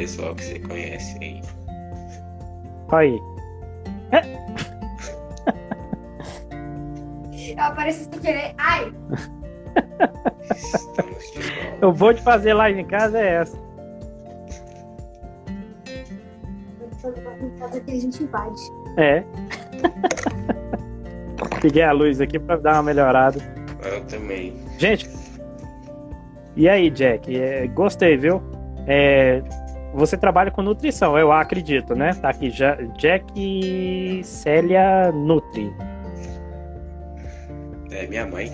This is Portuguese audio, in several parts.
pessoal que você conhece aí. Aí. Eu apareci sem querer. Ai! Estamos de volta. Eu vou te fazer live em casa é essa. Fazer que a gente invade. É. Liguei a luz aqui pra dar uma melhorada. Eu também. Gente, e aí, Jack? É, gostei, viu? É, você trabalha com nutrição, eu acredito, né? Tá aqui, já, Jack Célia Nutri. É minha mãe.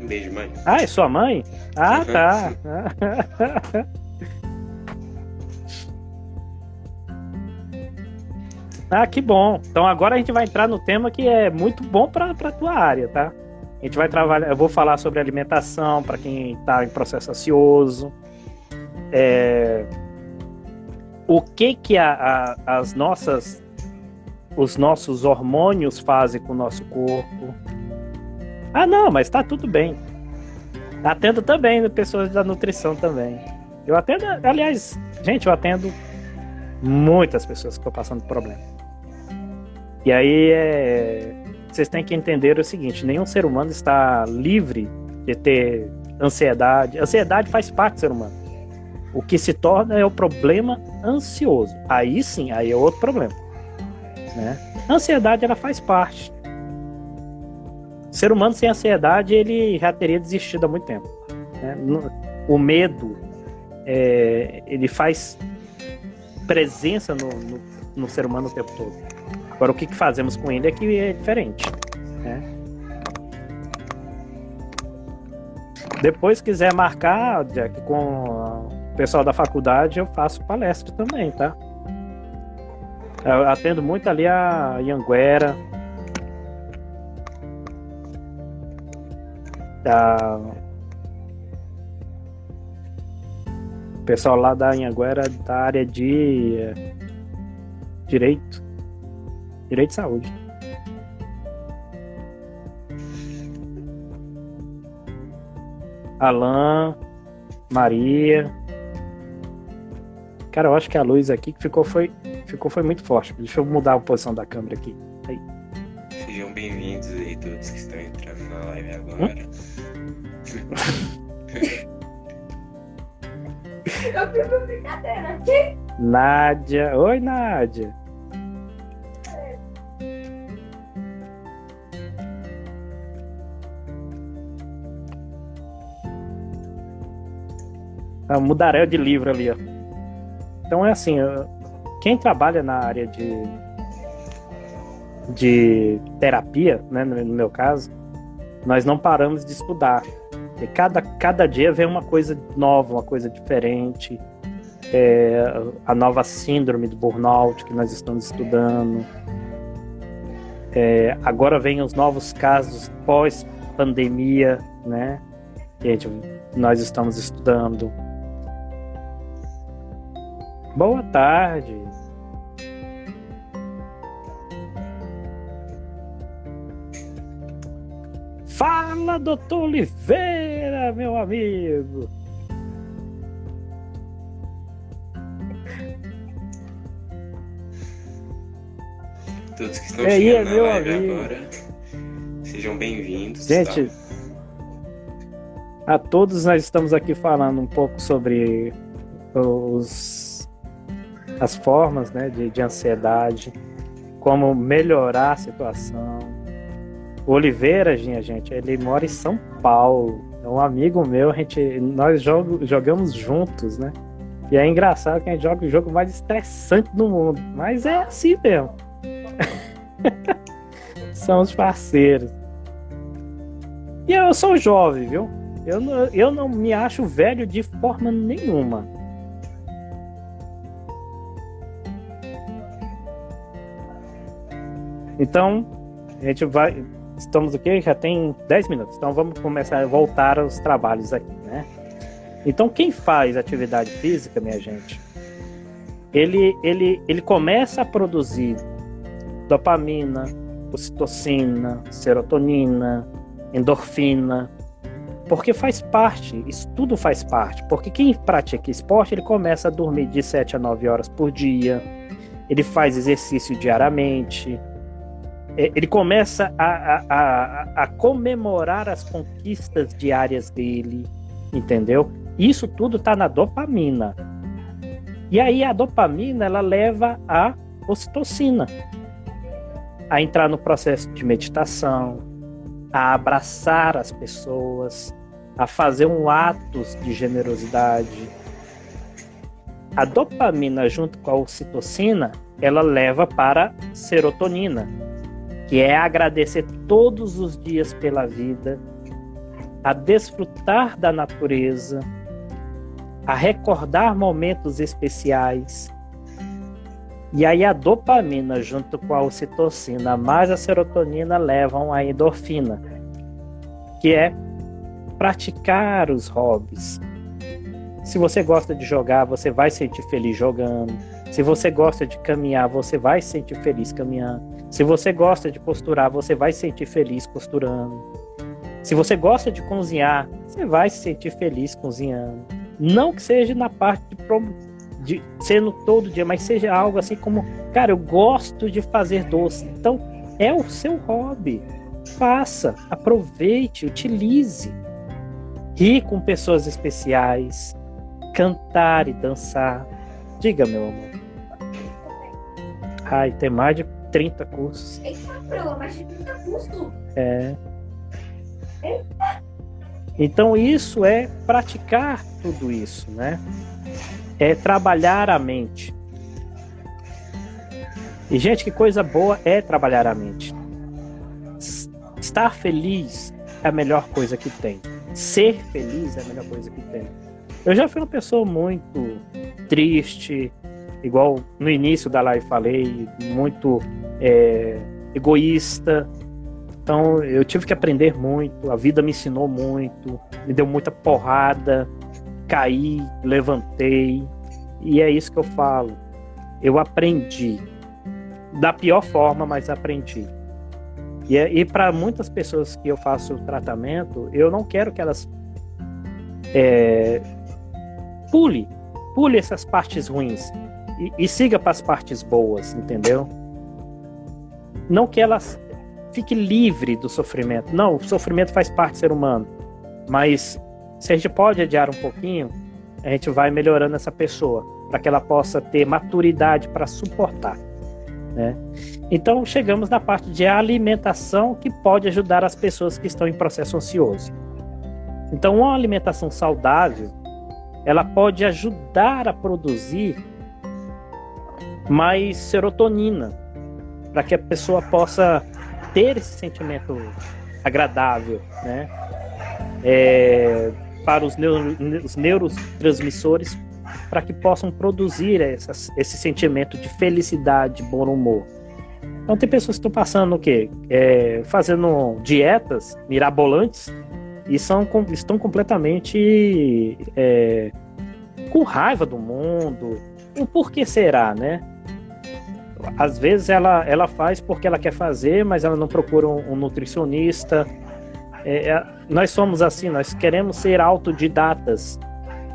Um beijo, mãe. Ah, é sua mãe? Ah, tá. ah, que bom. Então agora a gente vai entrar no tema que é muito bom para a tua área, tá? A gente vai trabalhar, eu vou falar sobre alimentação para quem está em processo ansioso. É, o que que a, a, as nossas, os nossos hormônios fazem com o nosso corpo? Ah, não, mas tá tudo bem. Atendo também pessoas da nutrição também. Eu atendo, aliás, gente, eu atendo muitas pessoas que estão passando problema. E aí é, vocês têm que entender o seguinte: nenhum ser humano está livre de ter ansiedade. Ansiedade faz parte do ser humano. O que se torna é o problema ansioso. Aí sim, aí é outro problema. Né? A ansiedade ela faz parte. O ser humano sem ansiedade ele já teria desistido há muito tempo. Né? O medo é, ele faz presença no, no, no, ser humano o tempo todo. Agora o que, que fazemos com ele é que é diferente. Né? Depois quiser marcar, Jack, com pessoal da faculdade, eu faço palestra também, tá? Eu atendo muito ali a Ianguera, da o pessoal lá da Anhanguera da área de é, direito direito de saúde. Alain Maria cara eu acho que a luz aqui que ficou foi ficou foi muito forte deixa eu mudar a posição da câmera aqui aí. sejam bem-vindos aí todos que estão entrando na live agora? Eu fiz uma brincadeira aqui. Nádia. Oi, Nádia. É um mudaréu de livro ali, ó. Então é assim, quem trabalha na área de, de terapia, né, no meu caso, nós não paramos de estudar. E cada, cada dia vem uma coisa nova, uma coisa diferente. É, a nova síndrome do burnout que nós estamos estudando. É, agora vem os novos casos pós-pandemia, né? Que gente, nós estamos estudando. Boa tarde. Fala, doutor Oliveira, meu amigo. Todos que estão aí, chegando meu live amigo? agora, sejam bem-vindos. Gente, tá? a todos nós estamos aqui falando um pouco sobre os, as formas né, de, de ansiedade, como melhorar a situação. O Oliveira, minha gente, ele mora em São Paulo. É um amigo meu, a gente, nós jogo, jogamos juntos, né? E é engraçado que a gente joga o jogo mais estressante do mundo. Mas é assim mesmo. São os parceiros. E eu sou jovem, viu? Eu não, eu não me acho velho de forma nenhuma. Então, a gente vai. Estamos o quê? Já tem 10 minutos. Então vamos começar a voltar aos trabalhos aqui, né? Então, quem faz atividade física, minha gente, ele, ele, ele começa a produzir dopamina, ocitocina, serotonina, endorfina, Porque faz parte, isso tudo faz parte. Porque quem pratica esporte, ele começa a dormir de 7 a 9 horas por dia, ele faz exercício diariamente, ele começa a, a, a, a comemorar as conquistas diárias dele, entendeu? Isso tudo está na dopamina. E aí a dopamina ela leva a ocitocina a entrar no processo de meditação, a abraçar as pessoas, a fazer um atos de generosidade. A dopamina junto com a ocitocina, ela leva para serotonina, que é agradecer todos os dias pela vida, a desfrutar da natureza, a recordar momentos especiais. E aí a dopamina junto com a ocitocina mais a serotonina levam à endorfina, que é praticar os hobbies. Se você gosta de jogar, você vai sentir feliz jogando. Se você gosta de caminhar, você vai sentir feliz caminhando. Se você gosta de costurar, você vai sentir feliz costurando. Se você gosta de cozinhar, você vai se sentir feliz cozinhando. Não que seja na parte de, de sendo todo dia, mas seja algo assim como, cara, eu gosto de fazer doce. Então, é o seu hobby. Faça, aproveite, utilize. Rir com pessoas especiais, cantar e dançar. Diga, meu amor. Ai, tem mais de 30 cursos. Eita, mais de 30 cursos. É. Então isso é praticar tudo isso, né? É trabalhar a mente. E gente, que coisa boa é trabalhar a mente. Estar feliz é a melhor coisa que tem. Ser feliz é a melhor coisa que tem. Eu já fui uma pessoa muito triste, igual no início da live falei, muito é, egoísta. Então eu tive que aprender muito, a vida me ensinou muito, me deu muita porrada, caí, levantei, e é isso que eu falo. Eu aprendi, da pior forma, mas aprendi. E, é, e para muitas pessoas que eu faço tratamento, eu não quero que elas é, pule, pule essas partes ruins e, e siga para as partes boas, entendeu? Não que elas fique livre do sofrimento. Não, o sofrimento faz parte do ser humano. Mas se a gente pode adiar um pouquinho, a gente vai melhorando essa pessoa para que ela possa ter maturidade para suportar. Né? Então chegamos na parte de alimentação que pode ajudar as pessoas que estão em processo ansioso. Então uma alimentação saudável ela pode ajudar a produzir mais serotonina, para que a pessoa possa ter esse sentimento agradável, né? É, para os, neuro, os neurotransmissores, para que possam produzir essas, esse sentimento de felicidade, bom humor. Então tem pessoas que estão passando o quê? É, fazendo dietas mirabolantes e são, estão completamente é, com raiva do mundo. O porquê será, né? Às vezes ela, ela faz porque ela quer fazer, mas ela não procura um, um nutricionista. É, é, nós somos assim, nós queremos ser autodidatas.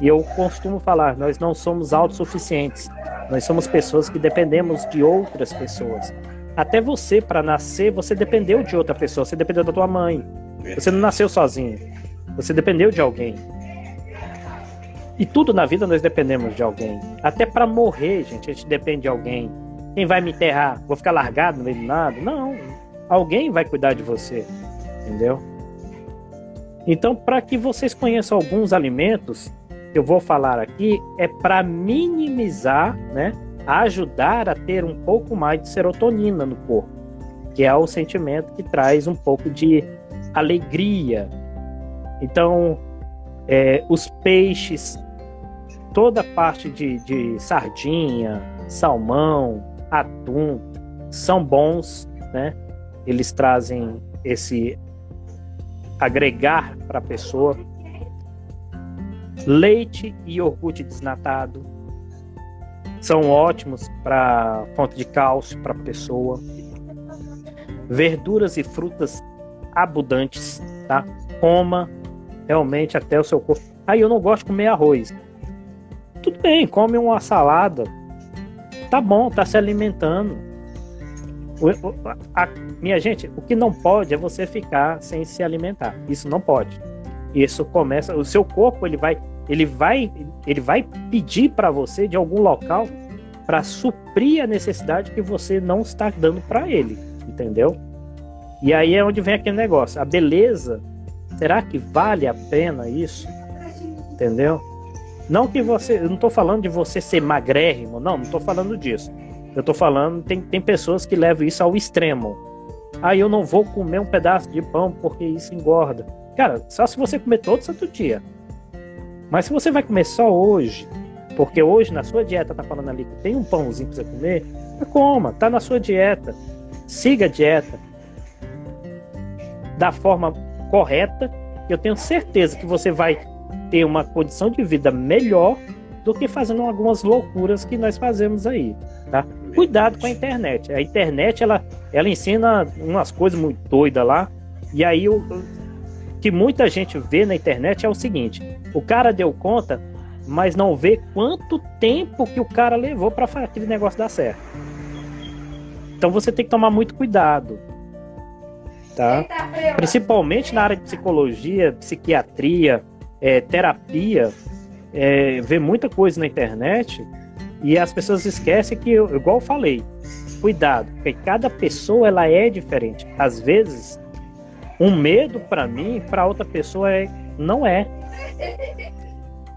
E eu costumo falar, nós não somos autossuficientes. Nós somos pessoas que dependemos de outras pessoas. Até você, para nascer, você dependeu de outra pessoa. Você dependeu da tua mãe. Você não nasceu sozinho. Você dependeu de alguém. E tudo na vida nós dependemos de alguém. Até para morrer, gente, a gente depende de alguém. Quem vai me enterrar? Vou ficar largado no meio do nada? Não. Alguém vai cuidar de você. Entendeu? Então, para que vocês conheçam alguns alimentos, eu vou falar aqui, é para minimizar, né? Ajudar a ter um pouco mais de serotonina no corpo, que é o sentimento que traz um pouco de alegria. Então, é, os peixes, toda a parte de, de sardinha, salmão, atum são bons, né? Eles trazem esse agregar para a pessoa. Leite e iogurte desnatado são ótimos para fonte de cálcio para a pessoa. Verduras e frutas abundantes, tá? Coma realmente até o seu corpo. Aí eu não gosto de comer arroz. Tudo bem, come uma salada. Tá bom, tá se alimentando. O- a- minha gente, o que não pode é você ficar sem se alimentar. Isso não pode. Isso começa, o seu corpo ele vai, ele vai, ele vai pedir para você de algum local para suprir a necessidade que você não está dando para ele, entendeu? E aí é onde vem aquele negócio. A beleza, será que vale a pena isso? Entendeu? Não que você, eu não tô falando de você ser magrérrimo, não, não tô falando disso. Eu tô falando, tem, tem pessoas que levam isso ao extremo. Ah, eu não vou comer um pedaço de pão porque isso engorda. Cara, só se você comer todo santo dia. Mas se você vai comer só hoje, porque hoje na sua dieta tá falando ali que tem um pãozinho pra você comer, coma, tá na sua dieta. Siga a dieta da forma correta. Eu tenho certeza que você vai ter uma condição de vida melhor do que fazendo algumas loucuras que nós fazemos aí, tá? Cuidado com a internet. A internet ela, ela ensina umas coisas muito doidas lá. E aí o que muita gente vê na internet é o seguinte: o cara deu conta, mas não vê quanto tempo que o cara levou para aquele negócio dar certo. Então você tem que tomar muito cuidado, tá? Principalmente na área de psicologia, psiquiatria, é, terapia, é, vê muita coisa na internet e as pessoas esquecem que, igual eu falei, cuidado, porque cada pessoa ela é diferente. Às vezes, um medo para mim, para outra pessoa é, não é.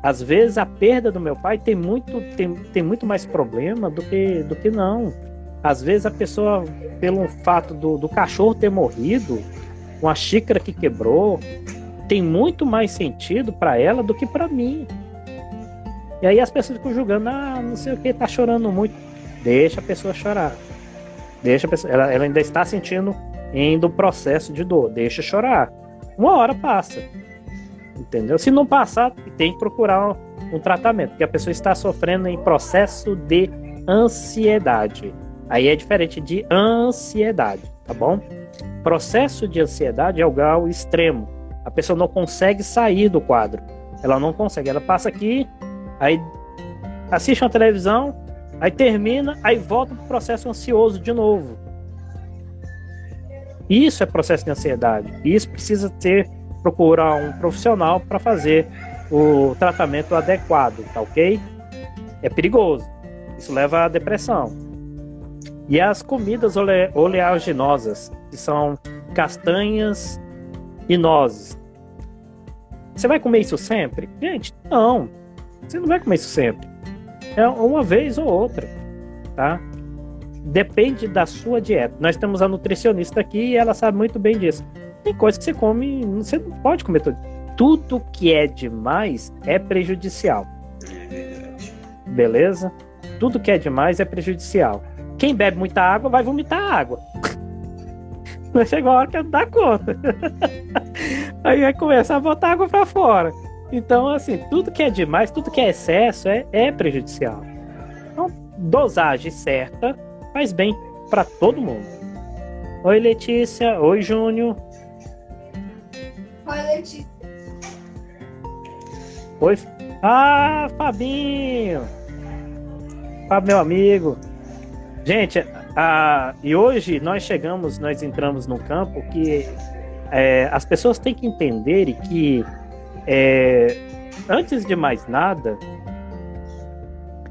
Às vezes a perda do meu pai tem muito, tem, tem muito mais problema do que, do que não. Às vezes a pessoa, pelo fato do, do cachorro ter morrido, uma xícara que quebrou, tem muito mais sentido para ela do que para mim. E aí as pessoas ficam julgando, ah, não sei o que, tá chorando muito. Deixa a pessoa chorar. Deixa pessoa, ela, ela ainda está sentindo ainda o processo de dor. Deixa chorar. Uma hora passa. Entendeu? Se não passar, tem que procurar um, um tratamento, porque a pessoa está sofrendo em processo de ansiedade. Aí é diferente de ansiedade, tá bom? Processo de ansiedade é o grau extremo. A pessoa não consegue sair do quadro. Ela não consegue. Ela passa aqui, aí assiste uma televisão, aí termina, aí volta pro processo ansioso de novo. Isso é processo de ansiedade. Isso precisa ter procurar um profissional para fazer o tratamento adequado, tá ok? É perigoso. Isso leva à depressão. E as comidas ole oleaginosas, que são castanhas e nozes. Você vai comer isso sempre? Gente, não. Você não vai comer isso sempre. É uma vez ou outra, tá? Depende da sua dieta. Nós temos a nutricionista aqui e ela sabe muito bem disso. Tem coisa que você come, você não pode comer tudo. Tudo que é demais é prejudicial, beleza? Tudo que é demais é prejudicial. Quem bebe muita água vai vomitar água. Vai chegar uma hora que não dá conta. Aí vai começar a botar água para fora. Então, assim, tudo que é demais, tudo que é excesso é, é prejudicial. Então, dosagem certa faz bem para todo mundo. Oi, Letícia. Oi, Júnior. Olha, Letícia. Oi. Ah, Fabinho. Fábio, meu amigo. Gente, a, e hoje nós chegamos, nós entramos no campo que é, as pessoas têm que entender que é, antes de mais nada.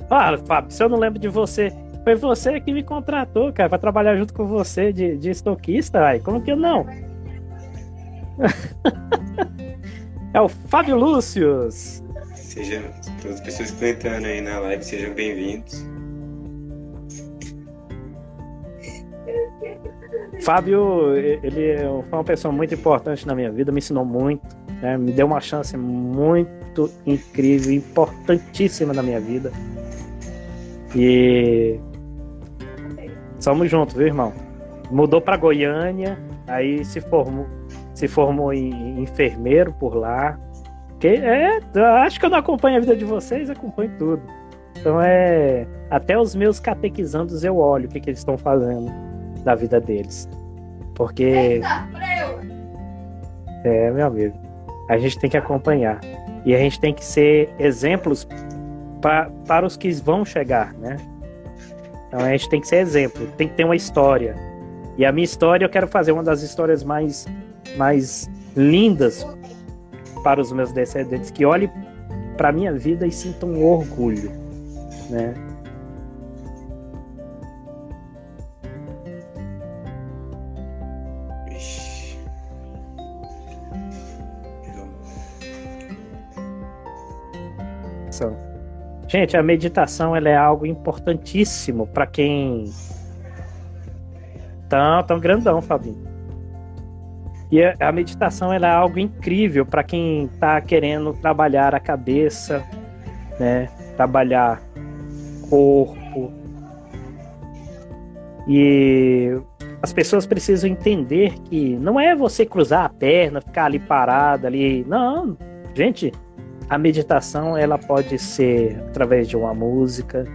Ah, Fábio, se eu não lembro de você, foi você que me contratou, cara, para trabalhar junto com você de, de estoquista, ai, como que não? é o Fábio Lúcius. Seja, todas as pessoas que estão entrando aí na live, sejam bem-vindos. Fábio, ele foi uma pessoa muito importante na minha vida, me ensinou muito, né? me deu uma chance muito incrível, importantíssima na minha vida. E somos juntos, viu, irmão? Mudou para Goiânia, aí se formou, se formou em enfermeiro por lá. Que é, acho que eu não acompanho a vida de vocês, acompanho tudo. Então é, até os meus catequizandos eu olho o que, que eles estão fazendo da vida deles. Porque é, meu amigo. A gente tem que acompanhar. E a gente tem que ser exemplos pra, para os que vão chegar, né? Então a gente tem que ser exemplo, tem que ter uma história. E a minha história, eu quero fazer uma das histórias mais, mais lindas para os meus descendentes, que olhem para minha vida e sintam orgulho, né? São. Gente, a meditação ela é algo importantíssimo para quem tão tão grandão, Fabinho. E a- a meditação ela é algo incrível para quem está querendo trabalhar a cabeça, né? Trabalhar corpo. E as pessoas precisam entender que não é você cruzar a perna, ficar ali parado ali. Não, gente, a meditação ela pode ser através de uma música,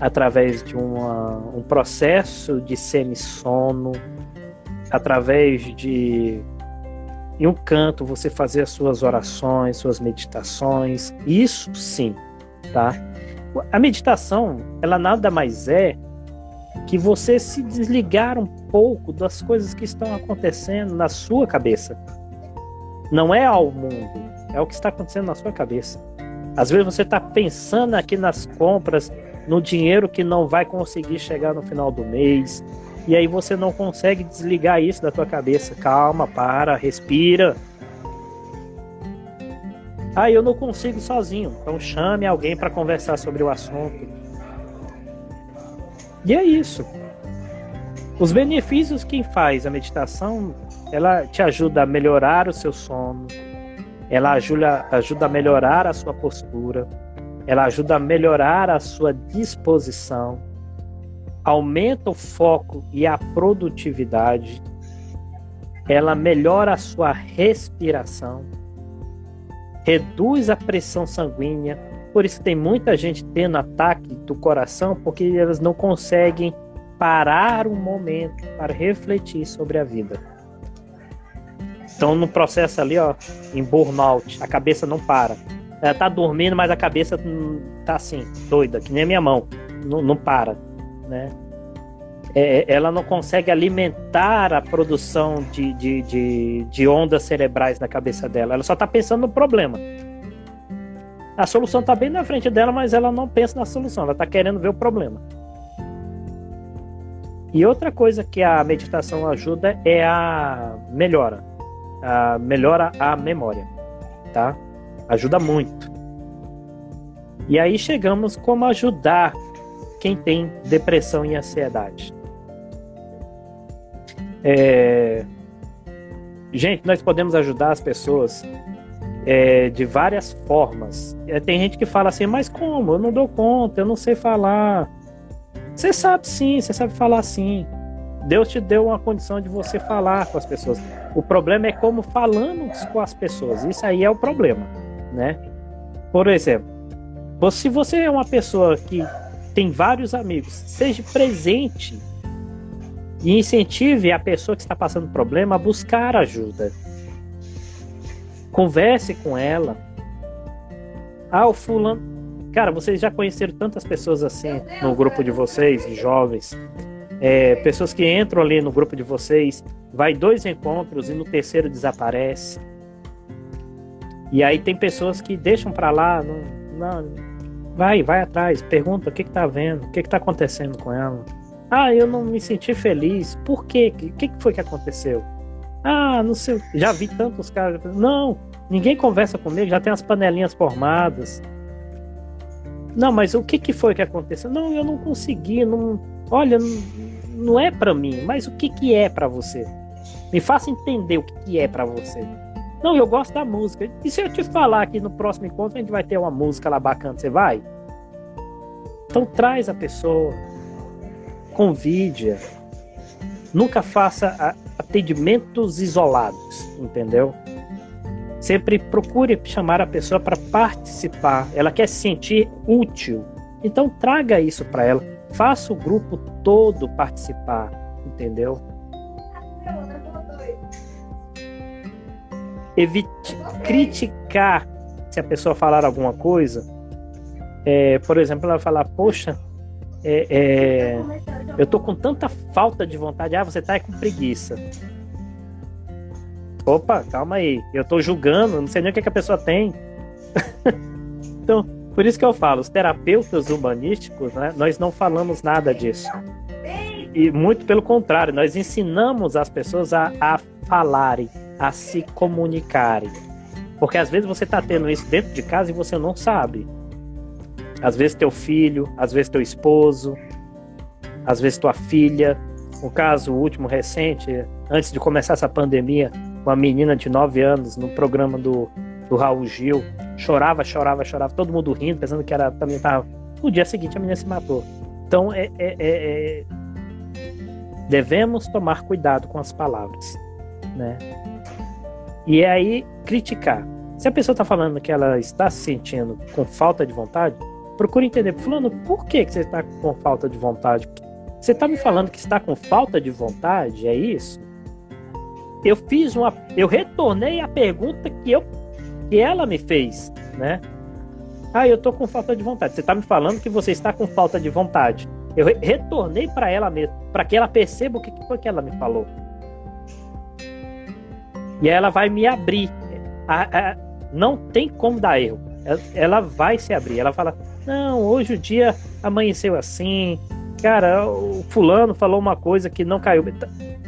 através de uma, um processo de semissono, através de em um canto você fazer as suas orações, suas meditações. Isso sim, tá? A meditação, ela nada mais é que você se desligar um pouco das coisas que estão acontecendo na sua cabeça. Não é ao mundo, é o que está acontecendo na sua cabeça. Às vezes você está pensando aqui nas compras, no dinheiro que não vai conseguir chegar no final do mês, e aí você não consegue desligar isso da tua cabeça. Calma, para, respira. Ah, eu não consigo sozinho. Então chame alguém para conversar sobre o assunto. E é isso. Os benefícios que faz a meditação, ela te ajuda a melhorar o seu sono, ela ajuda, ajuda a melhorar a sua postura, ela ajuda a melhorar a sua disposição, aumenta o foco e a produtividade, ela melhora a sua respiração, reduz a pressão sanguínea, por isso tem muita gente tendo ataque do coração porque elas não conseguem parar um momento para refletir sobre a vida. Estão no processo ali, ó, em burnout, a cabeça não para. Ela tá dormindo, mas a cabeça hum, tá assim, doida, que nem a minha mão, não, não para, né? É, ela não consegue alimentar a produção de, de, de, de ondas cerebrais na cabeça dela. Ela só tá pensando no problema. A solução tá bem na frente dela, mas ela não pensa na solução, ela tá querendo ver o problema. E outra coisa que a meditação ajuda é a melhora, a melhora a memória, tá? Ajuda muito. E aí chegamos como ajudar quem tem depressão e ansiedade. É... Gente, nós podemos ajudar as pessoas é, de várias formas. É, tem gente que fala assim, mas como? Eu não dou conta, eu não sei falar. Você sabe sim, você sabe falar sim. Deus te deu uma condição de você falar com as pessoas. O problema é como falamos com as pessoas. Isso aí é o problema, né? Por exemplo, se você é uma pessoa que tem vários amigos, seja presente e incentive a pessoa que está passando problema a buscar ajuda. Converse com ela. Ah, o fulano. Cara, vocês já conheceram tantas pessoas assim no grupo de vocês, jovens. É, pessoas que entram ali no grupo de vocês, vai dois encontros e no terceiro desaparece. E aí tem pessoas que deixam para lá, não, não, vai, vai atrás, pergunta o que, que tá vendo, o que, que tá acontecendo com ela. Ah, eu não me senti feliz. Por quê? O que, que foi que aconteceu? Ah, não sei. Já vi tantos caras. Não, ninguém conversa comigo, já tem as panelinhas formadas. Não, mas o que, que foi que aconteceu? Não, eu não consegui. Não, olha, não, não é para mim, mas o que, que é para você? Me faça entender o que, que é para você. Não, eu gosto da música. E se eu te falar que no próximo encontro a gente vai ter uma música lá bacana, você vai? Então traz a pessoa, convide-a. Nunca faça atendimentos isolados, entendeu? Sempre procure chamar a pessoa para participar. Ela quer se sentir útil. Então traga isso para ela. Faça o grupo todo participar, entendeu? evite criticar se a pessoa falar alguma coisa. É, por exemplo, ela falar, poxa, é, é, eu tô com tanta falta de vontade. Ah, você tá com preguiça. Opa, calma aí. Eu tô julgando, não sei nem o que, que a pessoa tem. então, por isso que eu falo, os terapeutas humanísticos, né, nós não falamos nada disso. E muito pelo contrário, nós ensinamos as pessoas a, a falarem, a se comunicarem. Porque às vezes você está tendo isso dentro de casa e você não sabe. Às vezes teu filho, às vezes teu esposo, às vezes tua filha. O caso último recente, antes de começar essa pandemia, uma menina de 9 anos no programa do, do Raul Gil, chorava, chorava, chorava, todo mundo rindo, pensando que era também estava. No dia seguinte a menina se matou. Então é, é, é, é devemos tomar cuidado com as palavras, né? E é aí criticar. Se a pessoa está falando que ela está se sentindo com falta de vontade, procure entender, fulano, por que, que você está com falta de vontade? Você está me falando que está com falta de vontade? É isso? Eu fiz uma, eu retornei a pergunta que eu, que ela me fez, né? Ah, eu tô com falta de vontade. Você está me falando que você está com falta de vontade. Eu re retornei para ela mesmo, para que ela perceba o que foi que ela me falou. E ela vai me abrir. A, a, não tem como dar erro. Ela, ela vai se abrir. Ela fala: Não, hoje o dia amanheceu assim. Cara, o fulano falou uma coisa que não caiu.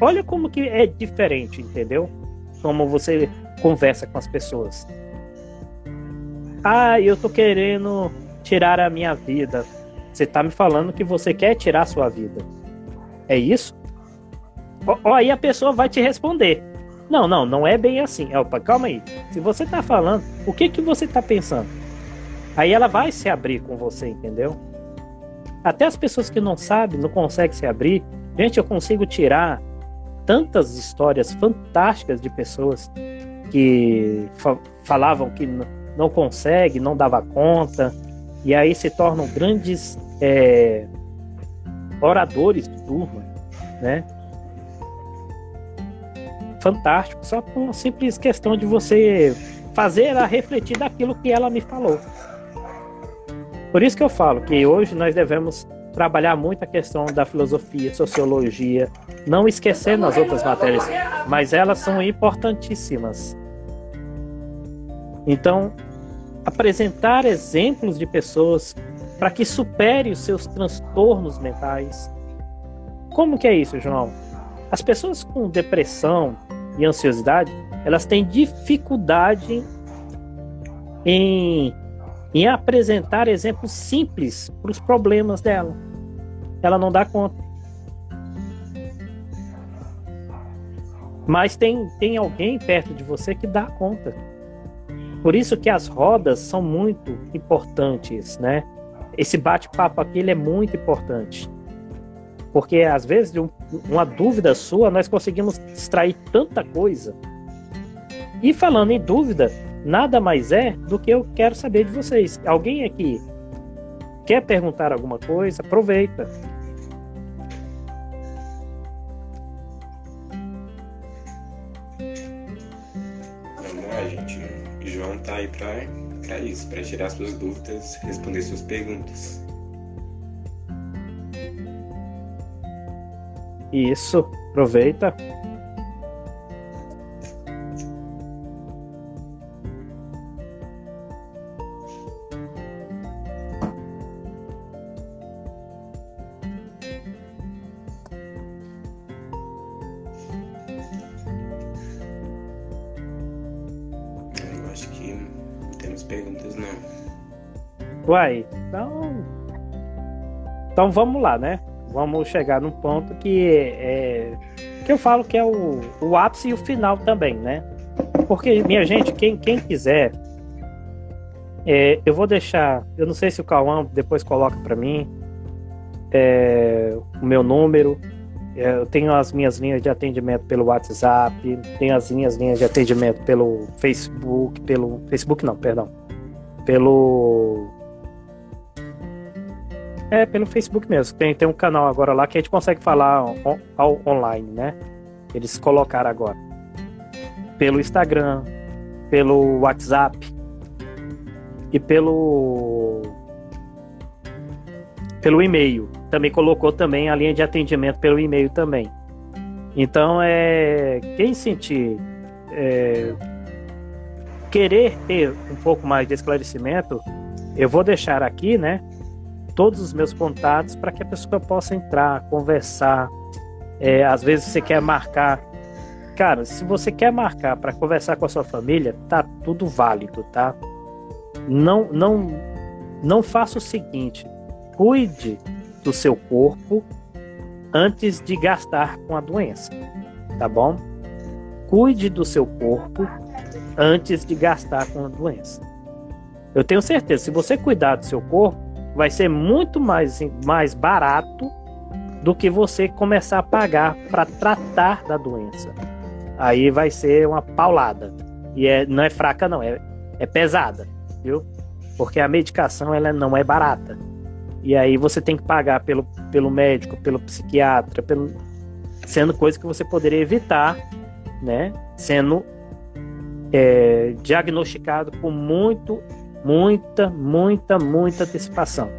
Olha como que é diferente, entendeu? Como você conversa com as pessoas. Ah, eu tô querendo tirar a minha vida. Você tá me falando que você quer tirar a sua vida. É isso? Ó, aí a pessoa vai te responder. Não, não, não é bem assim. É, opa, calma aí. Se você tá falando, o que que você tá pensando? Aí ela vai se abrir com você, entendeu? Até as pessoas que não sabem, não conseguem se abrir. Gente, eu consigo tirar tantas histórias fantásticas de pessoas que fa falavam que não consegue, não dava conta, e aí se tornam grandes é, oradores de turma, né? Fantástico, só por uma simples questão de você fazer ela refletir daquilo que ela me falou. Por isso que eu falo que hoje nós devemos trabalhar muito a questão da filosofia, sociologia, não esquecendo as outras matérias, mas elas são importantíssimas. Então, apresentar exemplos de pessoas para que supere os seus transtornos mentais. Como que é isso, João? As pessoas com depressão e ansiosidade, elas têm dificuldade em, em apresentar exemplos simples para os problemas dela. Ela não dá conta. Mas tem, tem alguém perto de você que dá conta. Por isso que as rodas são muito importantes, né? Esse bate-papo aqui ele é muito importante. Porque às vezes de um, uma dúvida sua nós conseguimos extrair tanta coisa. E falando em dúvida, nada mais é do que eu quero saber de vocês. Alguém aqui quer perguntar alguma coisa? Aproveita. Tá aí para isso, para tirar suas dúvidas, responder suas perguntas. Isso, aproveita. Uai, então. Então vamos lá, né? Vamos chegar num ponto que é. Que eu falo que é o, o ápice e o final também, né? Porque, minha gente, quem, quem quiser. É, eu vou deixar. Eu não sei se o Cauã depois coloca para mim. É, o meu número. É, eu tenho as minhas linhas de atendimento pelo WhatsApp, tenho as minhas linhas de atendimento pelo Facebook, pelo Facebook não, perdão, pelo é, pelo Facebook mesmo. Tem, tem um canal agora lá que a gente consegue falar on, on, online, né? Eles colocaram agora. Pelo Instagram, pelo WhatsApp e pelo pelo e-mail. Também colocou também a linha de atendimento pelo e-mail também. Então é quem sentir é, querer ter um pouco mais de esclarecimento, eu vou deixar aqui, né, todos os meus contatos para que a pessoa possa entrar, conversar. É, às vezes você quer marcar. Cara, se você quer marcar para conversar com a sua família, tá tudo válido, tá? Não, não, não faça o seguinte: cuide do seu corpo antes de gastar com a doença, tá bom? Cuide do seu corpo antes de gastar com a doença. Eu tenho certeza, se você cuidar do seu corpo, vai ser muito mais, mais barato do que você começar a pagar para tratar da doença. Aí vai ser uma paulada. E é, não é fraca, não, é, é pesada, viu? Porque a medicação ela não é barata. E aí você tem que pagar pelo, pelo médico, pelo psiquiatra, pelo, sendo coisa que você poderia evitar, né? Sendo é, diagnosticado com muito muita, muita, muita antecipação.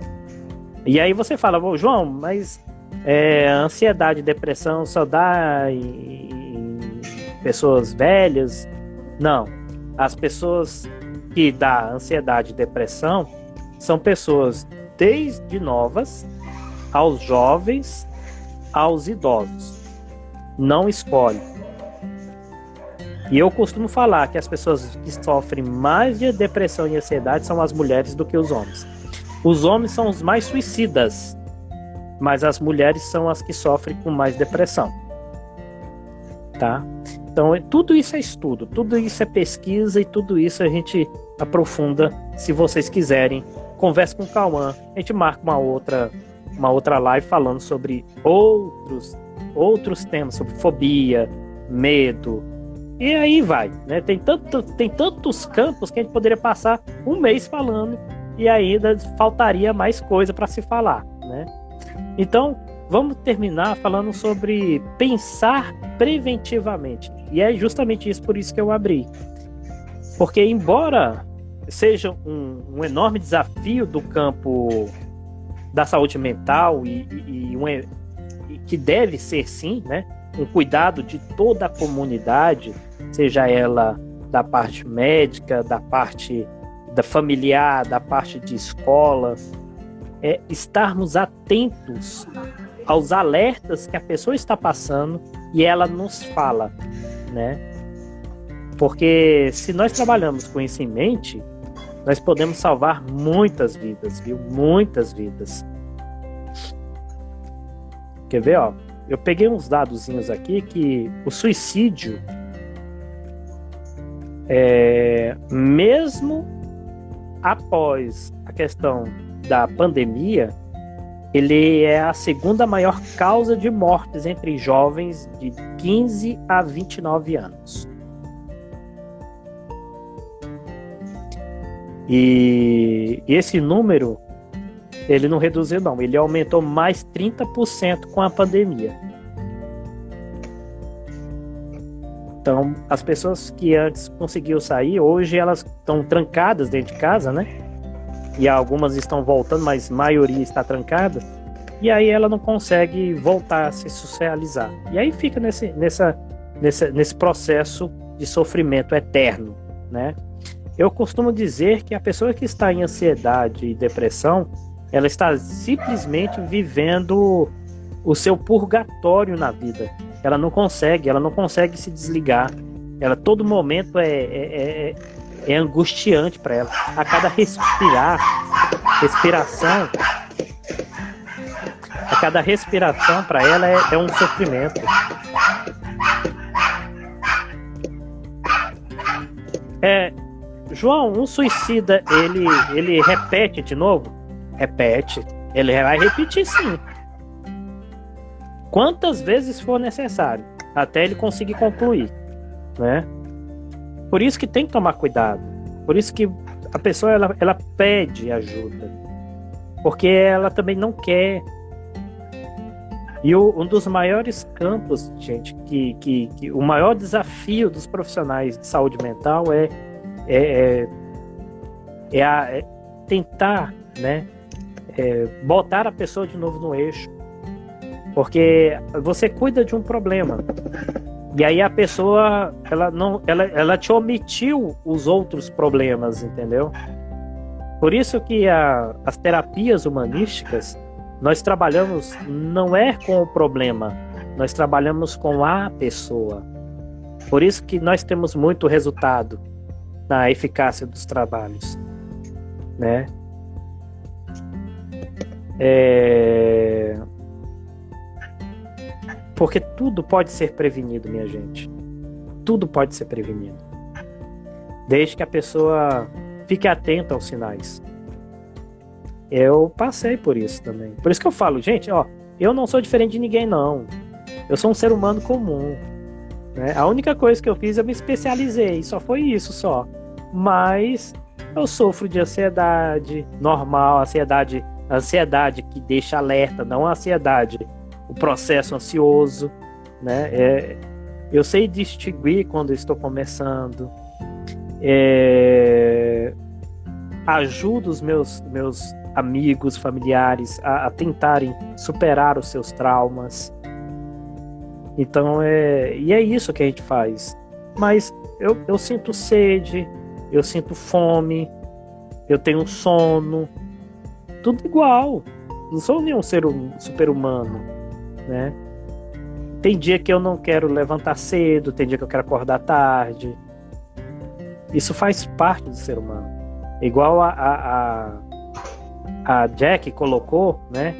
E aí você fala, oh, João, mas é, ansiedade depressão só dá em, em pessoas velhas? Não. As pessoas que dá ansiedade e depressão são pessoas desde novas aos jovens, aos idosos. Não escolhe. E eu costumo falar que as pessoas que sofrem mais de depressão e ansiedade são as mulheres do que os homens. Os homens são os mais suicidas, mas as mulheres são as que sofrem com mais depressão. Tá? Então, tudo isso é estudo, tudo isso é pesquisa e tudo isso a gente aprofunda se vocês quiserem. Converse com o Cauã, a gente marca uma outra uma outra live falando sobre outros outros temas, sobre fobia, medo, e aí vai, né? Tem, tanto, tem tantos campos que a gente poderia passar um mês falando e ainda faltaria mais coisa para se falar, né? Então, vamos terminar falando sobre pensar preventivamente. E é justamente isso por isso que eu abri. Porque embora seja um, um enorme desafio do campo da saúde mental e, e, e, um, e que deve ser sim, né? Um cuidado de toda a comunidade, seja ela da parte médica, da parte da familiar, da parte de escola, é estarmos atentos aos alertas que a pessoa está passando e ela nos fala, né? Porque se nós trabalhamos com isso em mente, nós podemos salvar muitas vidas, viu? Muitas vidas. Quer ver, ó? Eu peguei uns dadozinhos aqui que o suicídio, é, mesmo após a questão da pandemia, ele é a segunda maior causa de mortes entre jovens de 15 a 29 anos. E, e esse número ele não reduziu, não. Ele aumentou mais 30% com a pandemia. Então, as pessoas que antes conseguiam sair, hoje elas estão trancadas dentro de casa, né? E algumas estão voltando, mas a maioria está trancada. E aí ela não consegue voltar a se socializar. E aí fica nesse, nessa, nesse, nesse processo de sofrimento eterno, né? Eu costumo dizer que a pessoa que está em ansiedade e depressão, ela está simplesmente vivendo o seu purgatório na vida. Ela não consegue, ela não consegue se desligar. Ela todo momento é, é, é, é angustiante para ela. A cada respirar, respiração, a cada respiração para ela é, é um sofrimento. É, João, um suicida, ele, ele repete de novo? Repete, ele vai repetir sim. Quantas vezes for necessário, até ele conseguir concluir, né? Por isso que tem que tomar cuidado. Por isso que a pessoa ela, ela pede ajuda, porque ela também não quer. E o, um dos maiores campos, gente, que, que, que o maior desafio dos profissionais de saúde mental é é, é, é, a, é tentar, né, é, botar a pessoa de novo no eixo, porque você cuida de um problema e aí a pessoa ela não, ela, ela te omitiu os outros problemas, entendeu? Por isso que a, as terapias humanísticas nós trabalhamos não é com o problema, nós trabalhamos com a pessoa. Por isso que nós temos muito resultado na eficácia dos trabalhos, né? É... Porque tudo pode ser prevenido, minha gente. Tudo pode ser prevenido. Desde que a pessoa fique atenta aos sinais. Eu passei por isso também. Por isso que eu falo, gente, ó, eu não sou diferente de ninguém, não. Eu sou um ser humano comum. Né? A única coisa que eu fiz, eu me especializei. Só foi isso, só. Mas eu sofro de ansiedade normal, ansiedade, ansiedade que deixa alerta, não a ansiedade, o processo ansioso, né? É, eu sei distinguir quando estou começando. É, ajudo os meus, meus amigos, familiares a, a tentarem superar os seus traumas. Então é. E é isso que a gente faz. Mas eu, eu sinto sede, eu sinto fome, eu tenho sono. Tudo igual. Não sou nenhum ser super-humano, né? Tem dia que eu não quero levantar cedo, tem dia que eu quero acordar tarde. Isso faz parte do ser humano. Igual a, a, a, a Jack colocou, né?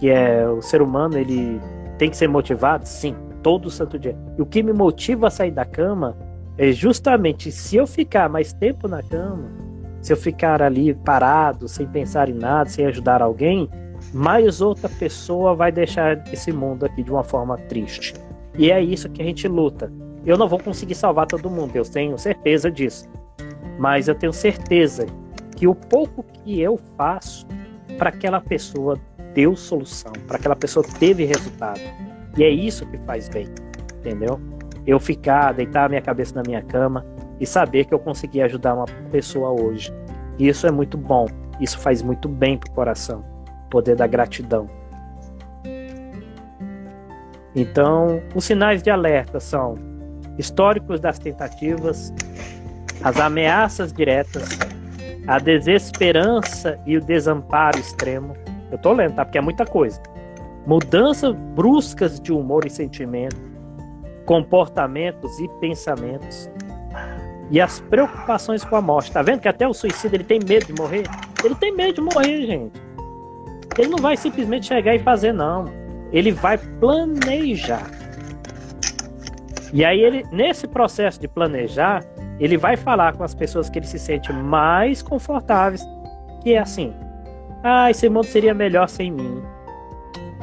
Que é o ser humano, ele tem que ser motivado, sim, todo santo dia. E o que me motiva a sair da cama é justamente se eu ficar mais tempo na cama, se eu ficar ali parado, sem pensar em nada, sem ajudar alguém, mais outra pessoa vai deixar esse mundo aqui de uma forma triste. E é isso que a gente luta. Eu não vou conseguir salvar todo mundo, eu tenho certeza disso. Mas eu tenho certeza que o pouco que eu faço para aquela pessoa deu solução, para aquela pessoa teve resultado. E é isso que faz bem, entendeu? Eu ficar, deitar a minha cabeça na minha cama e saber que eu consegui ajudar uma pessoa hoje. E isso é muito bom. Isso faz muito bem pro coração. Poder da gratidão. Então, os sinais de alerta são históricos das tentativas, as ameaças diretas, a desesperança e o desamparo extremo. Eu tô lendo, tá? Porque é muita coisa mudanças bruscas de humor e sentimento, comportamentos e pensamentos, e as preocupações com a morte. Tá vendo que até o suicida ele tem medo de morrer? Ele tem medo de morrer, gente. Ele não vai simplesmente chegar e fazer, não. Ele vai planejar. E aí ele, nesse processo de planejar, ele vai falar com as pessoas que ele se sente mais confortáveis, que é assim: "Ah, esse mundo seria melhor sem mim.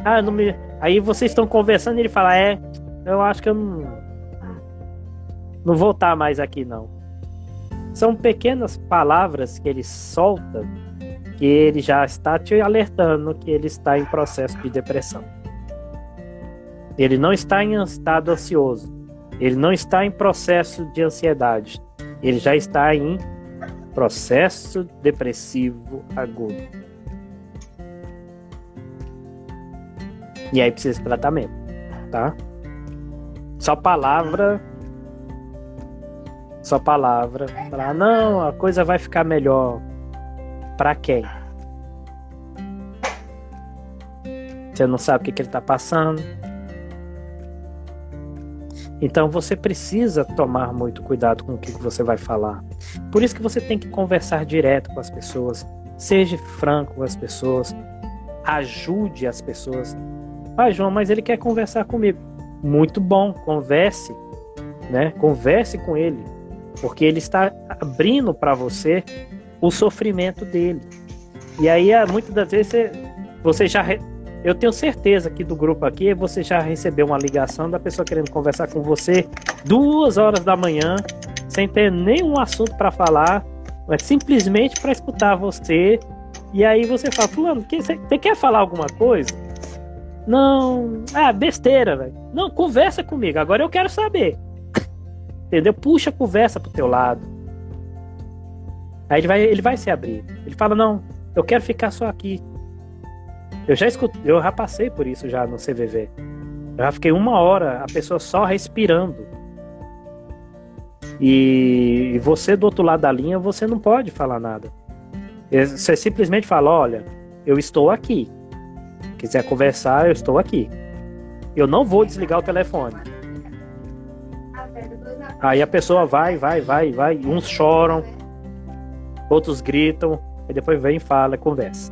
Ah, não me. Aí vocês estão conversando e ele fala: É, eu acho que eu não. Não vou estar mais aqui, não. São pequenas palavras que ele solta que ele já está te alertando que ele está em processo de depressão. Ele não está em estado ansioso. Ele não está em processo de ansiedade. Ele já está em processo depressivo agudo. E aí precisa de tratamento, tá? Só palavra. Só palavra. Falar, não, a coisa vai ficar melhor. Pra quem? Você não sabe o que, que ele tá passando. Então você precisa tomar muito cuidado com o que você vai falar. Por isso que você tem que conversar direto com as pessoas. Seja franco com as pessoas. Ajude as pessoas. Ah, João, mas ele quer conversar comigo. Muito bom, converse, né? Converse com ele, porque ele está abrindo para você o sofrimento dele. E aí, ah, muitas das vezes, você, você já. Eu tenho certeza que do grupo aqui você já recebeu uma ligação da pessoa querendo conversar com você duas horas da manhã, sem ter nenhum assunto para falar, mas simplesmente para escutar você. E aí você fala, Fulano, você quer falar alguma coisa? Não, ah, besteira, velho. Não, conversa comigo. Agora eu quero saber. Entendeu? Puxa a conversa pro teu lado. Aí ele vai, ele vai se abrir. Ele fala: Não, eu quero ficar só aqui. Eu já escutei, eu já passei por isso já no CVV. Eu já fiquei uma hora, a pessoa só respirando. E, e você do outro lado da linha, você não pode falar nada. Você simplesmente fala: Olha, eu estou aqui. Quiser conversar, eu estou aqui. Eu não vou desligar o telefone. Aí a pessoa vai, vai, vai, vai. Uns choram, outros gritam, e depois vem, fala, conversa.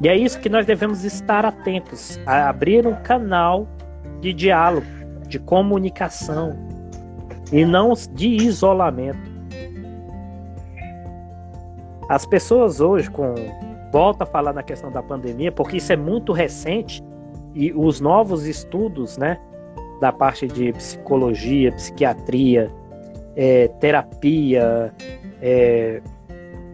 E é isso que nós devemos estar atentos, a abrir um canal de diálogo, de comunicação e não de isolamento. As pessoas hoje com volta a falar na questão da pandemia, porque isso é muito recente e os novos estudos, né, da parte de psicologia, psiquiatria, é, terapia, é,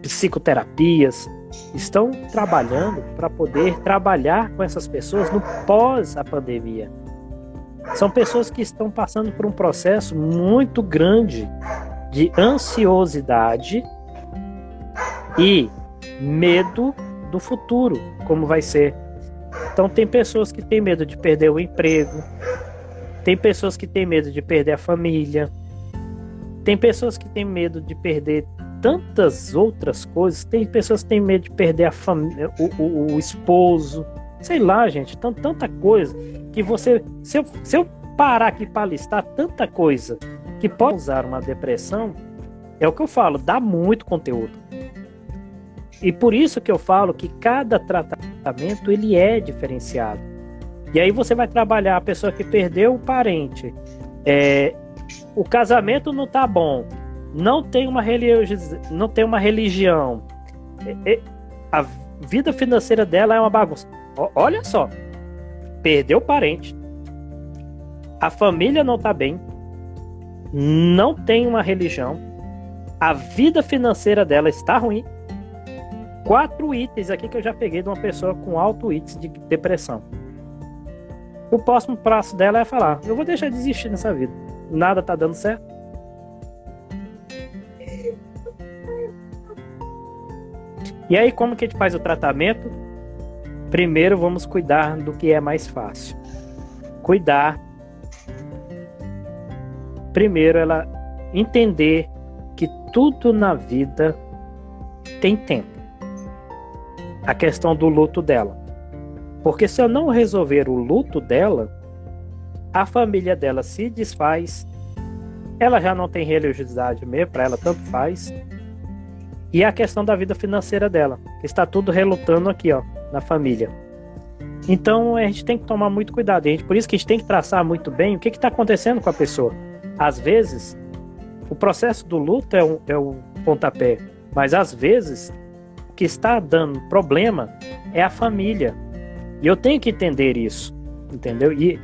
psicoterapias, estão trabalhando para poder trabalhar com essas pessoas no pós a pandemia. São pessoas que estão passando por um processo muito grande de ansiosidade e medo do futuro, como vai ser. Então tem pessoas que têm medo de perder o emprego, tem pessoas que têm medo de perder a família, tem pessoas que têm medo de perder tantas outras coisas. Tem pessoas que têm medo de perder a família, o, o, o esposo, sei lá, gente, tanta, tanta coisa que você, se eu, se eu parar aqui para listar tanta coisa que pode usar uma depressão, é o que eu falo, dá muito conteúdo. E por isso que eu falo que cada tratamento ele é diferenciado. E aí você vai trabalhar a pessoa que perdeu o parente, é, o casamento não tá bom, não tem uma, religi não tem uma religião. É, é, a vida financeira dela é uma bagunça. O, olha só. Perdeu o parente. A família não está bem. Não tem uma religião. A vida financeira dela está ruim. Quatro itens aqui que eu já peguei de uma pessoa com alto índice de depressão. O próximo passo dela é falar: Eu vou deixar de existir nessa vida. Nada tá dando certo E aí, como que a gente faz o tratamento? Primeiro, vamos cuidar do que é mais fácil. Cuidar. Primeiro, ela entender que tudo na vida tem tempo. A questão do luto dela. Porque se eu não resolver o luto dela, a família dela se desfaz, ela já não tem religiosidade mesmo, para ela tanto faz, e a questão da vida financeira dela, está tudo relutando aqui, ó, na família. Então a gente tem que tomar muito cuidado. gente, por isso que a gente tem que traçar muito bem o que está acontecendo com a pessoa. Às vezes, o processo do luto é um, é um pontapé, mas às vezes o que está dando problema é a família. E eu tenho que entender isso, entendeu? E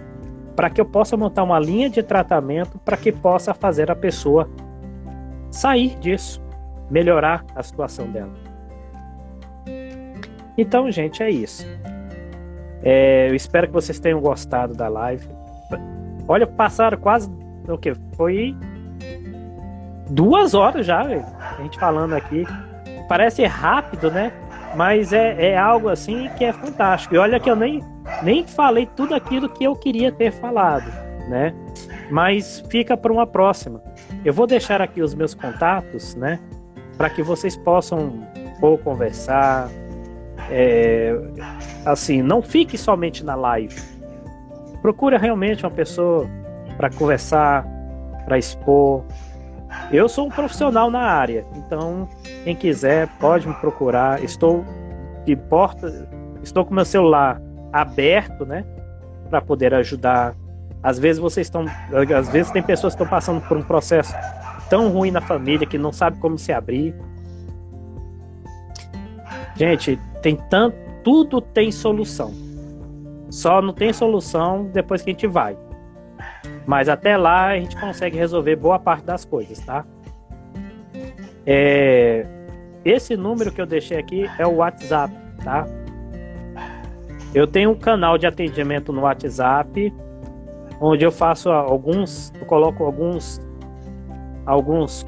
para que eu possa montar uma linha de tratamento para que possa fazer a pessoa sair disso melhorar a situação dela. Então, gente, é isso. É, eu espero que vocês tenham gostado da live. Olha, passaram quase o que foi duas horas já, a gente falando aqui. Parece rápido, né? Mas é, é algo assim que é fantástico. E olha que eu nem, nem falei tudo aquilo que eu queria ter falado, né? Mas fica para uma próxima. Eu vou deixar aqui os meus contatos, né? para que vocês possam ou conversar. É, assim, não fique somente na live. Procure realmente uma pessoa para conversar, para expor. Eu sou um profissional na área, então quem quiser pode me procurar. Estou de porta, estou com meu celular aberto, né, para poder ajudar. Às vezes vocês estão, às vezes tem pessoas que estão passando por um processo tão ruim na família que não sabe como se abrir. Gente, tem tanto, tudo tem solução. Só não tem solução depois que a gente vai. Mas até lá a gente consegue resolver boa parte das coisas, tá? É, esse número que eu deixei aqui é o WhatsApp, tá? Eu tenho um canal de atendimento no WhatsApp, onde eu faço alguns, eu coloco alguns alguns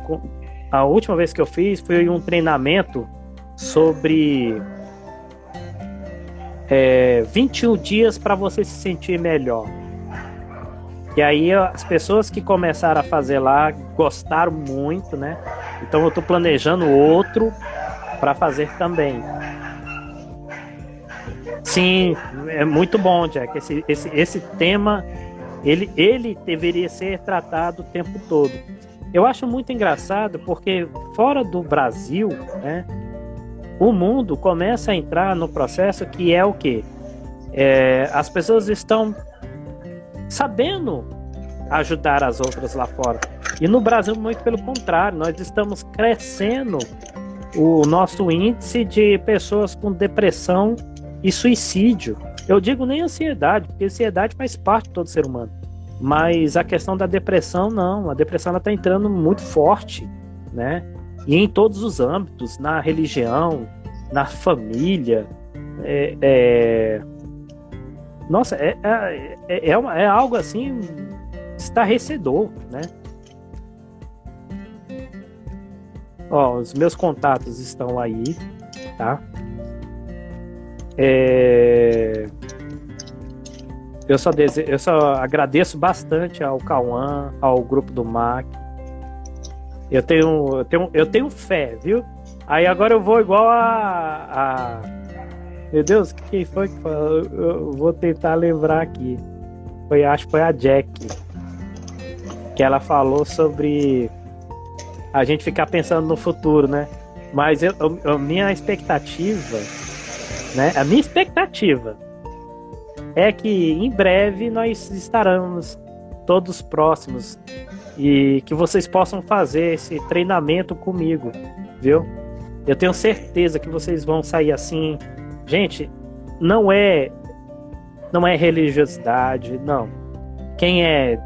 a última vez que eu fiz foi um treinamento sobre é, 21 dias para você se sentir melhor. E aí as pessoas que começaram a fazer lá gostaram muito, né? Então eu estou planejando outro para fazer também. Sim, é muito bom, Jack. Esse, esse, esse tema ele, ele deveria ser tratado o tempo todo. Eu acho muito engraçado porque fora do Brasil, né, o mundo começa a entrar no processo que é o que é, as pessoas estão sabendo ajudar as outras lá fora. E no Brasil, muito pelo contrário, nós estamos crescendo o nosso índice de pessoas com depressão e suicídio. Eu digo nem ansiedade, porque ansiedade faz parte de todo ser humano. Mas a questão da depressão, não. A depressão está entrando muito forte, né? E em todos os âmbitos, na religião, na família. É, é... Nossa, é, é, é, é, uma, é algo assim estarrecedor, né? Ó, os meus contatos estão aí, tá? É... Eu, só dese... eu só agradeço bastante ao Cauã, ao grupo do MAC. Eu tenho, eu tenho, eu tenho fé, viu? Aí agora eu vou igual a. a... Meu Deus, quem foi que falou? Eu vou tentar lembrar aqui. Foi, acho que foi a Jack. Que ela falou sobre a gente ficar pensando no futuro, né? Mas eu, eu, a minha expectativa né? A minha expectativa é que em breve nós estaremos todos próximos e que vocês possam fazer esse treinamento comigo, viu? Eu tenho certeza que vocês vão sair assim. Gente, não é não é religiosidade, não. Quem é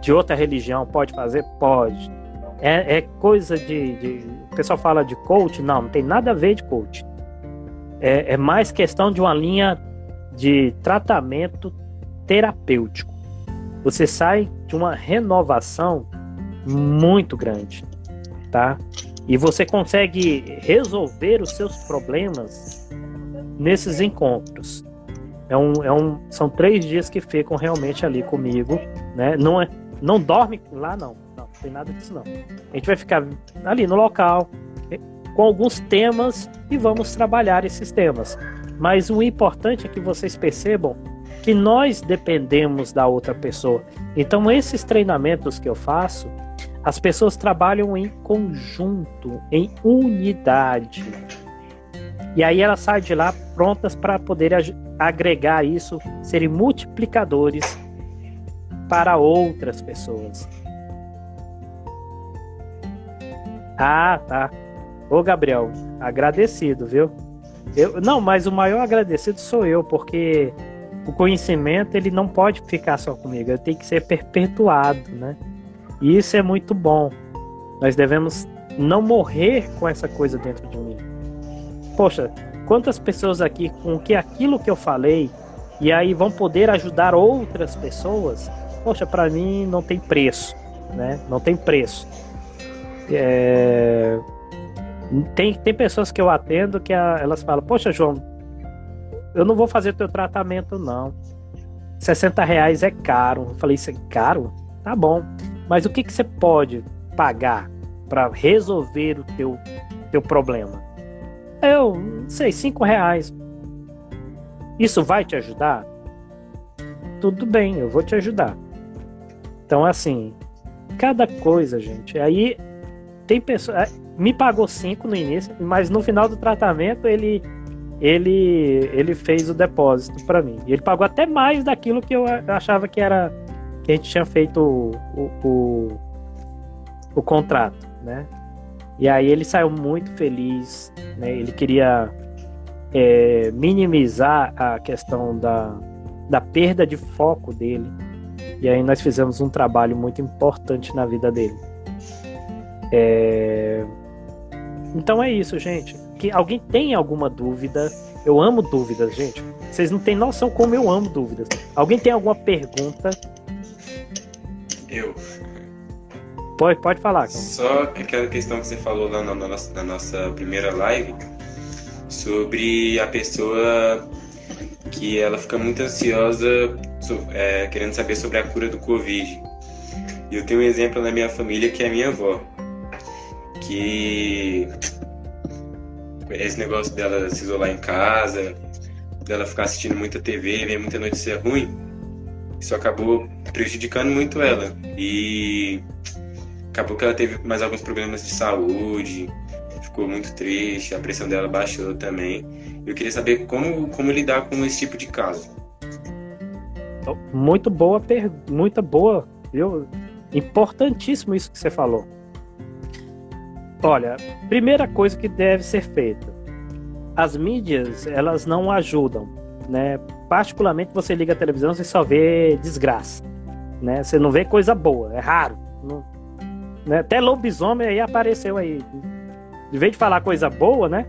de outra religião pode fazer? Pode. É, é coisa de, de. O pessoal fala de coach? Não, não tem nada a ver de coach é, é mais questão de uma linha de tratamento terapêutico. Você sai de uma renovação muito grande, tá? E você consegue resolver os seus problemas nesses encontros. É um, é um, são três dias que ficam realmente ali comigo, né? Não é, não dorme lá não, não, não tem nada disso não. A gente vai ficar ali no local, com alguns temas e vamos trabalhar esses temas. Mas o importante é que vocês percebam que nós dependemos da outra pessoa. Então, esses treinamentos que eu faço, as pessoas trabalham em conjunto, em unidade. E aí elas saem de lá prontas para poder agregar isso, serem multiplicadores para outras pessoas. Ah, tá. Ô, Gabriel, agradecido, viu? Eu, não, mas o maior agradecido sou eu, porque o conhecimento ele não pode ficar só comigo, ele tem que ser perpetuado, né? E isso é muito bom. Nós devemos não morrer com essa coisa dentro de mim. Poxa, quantas pessoas aqui com que aquilo que eu falei e aí vão poder ajudar outras pessoas? Poxa, para mim não tem preço, né? Não tem preço. É... Tem, tem pessoas que eu atendo que a, elas falam, poxa, João, eu não vou fazer teu tratamento, não. 60 reais é caro. Eu falei, isso é caro? Tá bom. Mas o que, que você pode pagar para resolver o teu, teu problema? Eu não sei, 5 reais. Isso vai te ajudar? Tudo bem, eu vou te ajudar. Então, assim, cada coisa, gente. Aí tem pessoas me pagou 5 no início, mas no final do tratamento ele ele ele fez o depósito para mim. Ele pagou até mais daquilo que eu achava que era que a gente tinha feito o, o, o, o contrato, né? E aí ele saiu muito feliz, né? Ele queria é, minimizar a questão da, da perda de foco dele. E aí nós fizemos um trabalho muito importante na vida dele. É, então é isso, gente. Que alguém tem alguma dúvida? Eu amo dúvidas, gente. Vocês não têm noção como eu amo dúvidas. Alguém tem alguma pergunta? Eu. Pode, pode falar. Só aquela questão que você falou lá na, nossa, na nossa primeira live sobre a pessoa que ela fica muito ansiosa é, querendo saber sobre a cura do Covid. E eu tenho um exemplo na minha família que é a minha avó, que esse negócio dela se isolar em casa, dela ficar assistindo muita TV, ver muita notícia ruim, isso acabou prejudicando muito ela. E acabou que ela teve mais alguns problemas de saúde, ficou muito triste, a pressão dela baixou também. Eu queria saber como, como lidar com esse tipo de caso. Muito boa, muito boa, viu? Importantíssimo isso que você falou. Olha, primeira coisa que deve ser feita. As mídias, elas não ajudam, né? Particularmente você liga a televisão, você só vê desgraça, né? Você não vê coisa boa, é raro. Não, né? Até lobisomem aí apareceu aí. De vez de falar coisa boa, né?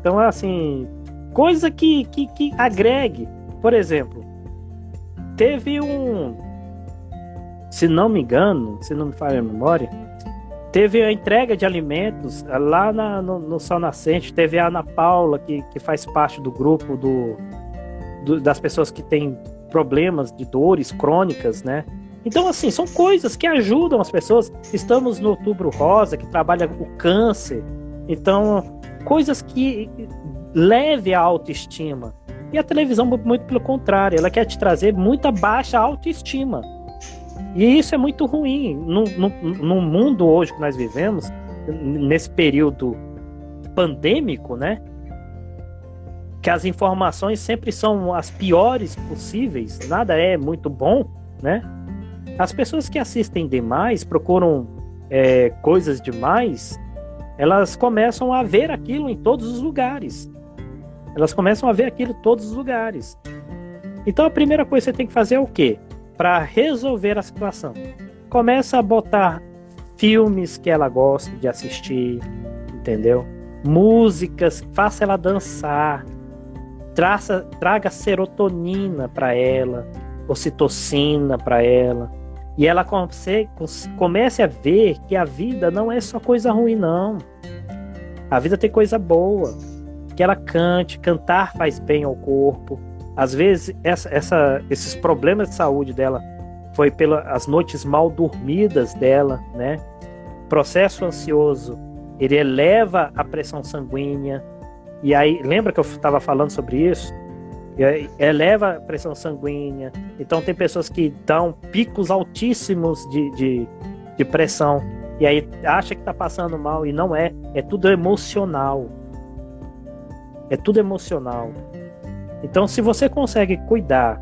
Então, assim, coisa que, que, que agregue. Por exemplo, teve um. Se não me engano, se não me falha a memória, teve a entrega de alimentos lá na, no, no Sol Nascente. Teve a Ana Paula, que, que faz parte do grupo do, do, das pessoas que têm problemas de dores crônicas, né? Então, assim, são coisas que ajudam as pessoas. Estamos no Outubro Rosa, que trabalha o câncer. Então, coisas que leve a autoestima. E a televisão, muito pelo contrário, ela quer te trazer muita baixa autoestima. E isso é muito ruim. No, no, no mundo hoje que nós vivemos, nesse período pandêmico, né? Que as informações sempre são as piores possíveis, nada é muito bom, né? As pessoas que assistem demais, procuram é, coisas demais, elas começam a ver aquilo em todos os lugares. Elas começam a ver aquilo em todos os lugares. Então a primeira coisa que você tem que fazer é o quê? Para resolver a situação. Começa a botar filmes que ela gosta de assistir, entendeu? Músicas, faça ela dançar, traça, traga serotonina para ela, ocitocina para ela e ela comece a ver que a vida não é só coisa ruim, não. A vida tem coisa boa. Que ela cante, cantar faz bem ao corpo. Às vezes, essa, essa, esses problemas de saúde dela foi pelas noites mal dormidas dela, né? Processo ansioso, ele eleva a pressão sanguínea. E aí, lembra que eu estava falando sobre isso? Eleva a pressão sanguínea. Então tem pessoas que dão picos altíssimos de, de, de pressão e aí acha que está passando mal e não é. É tudo emocional. É tudo emocional. Então se você consegue cuidar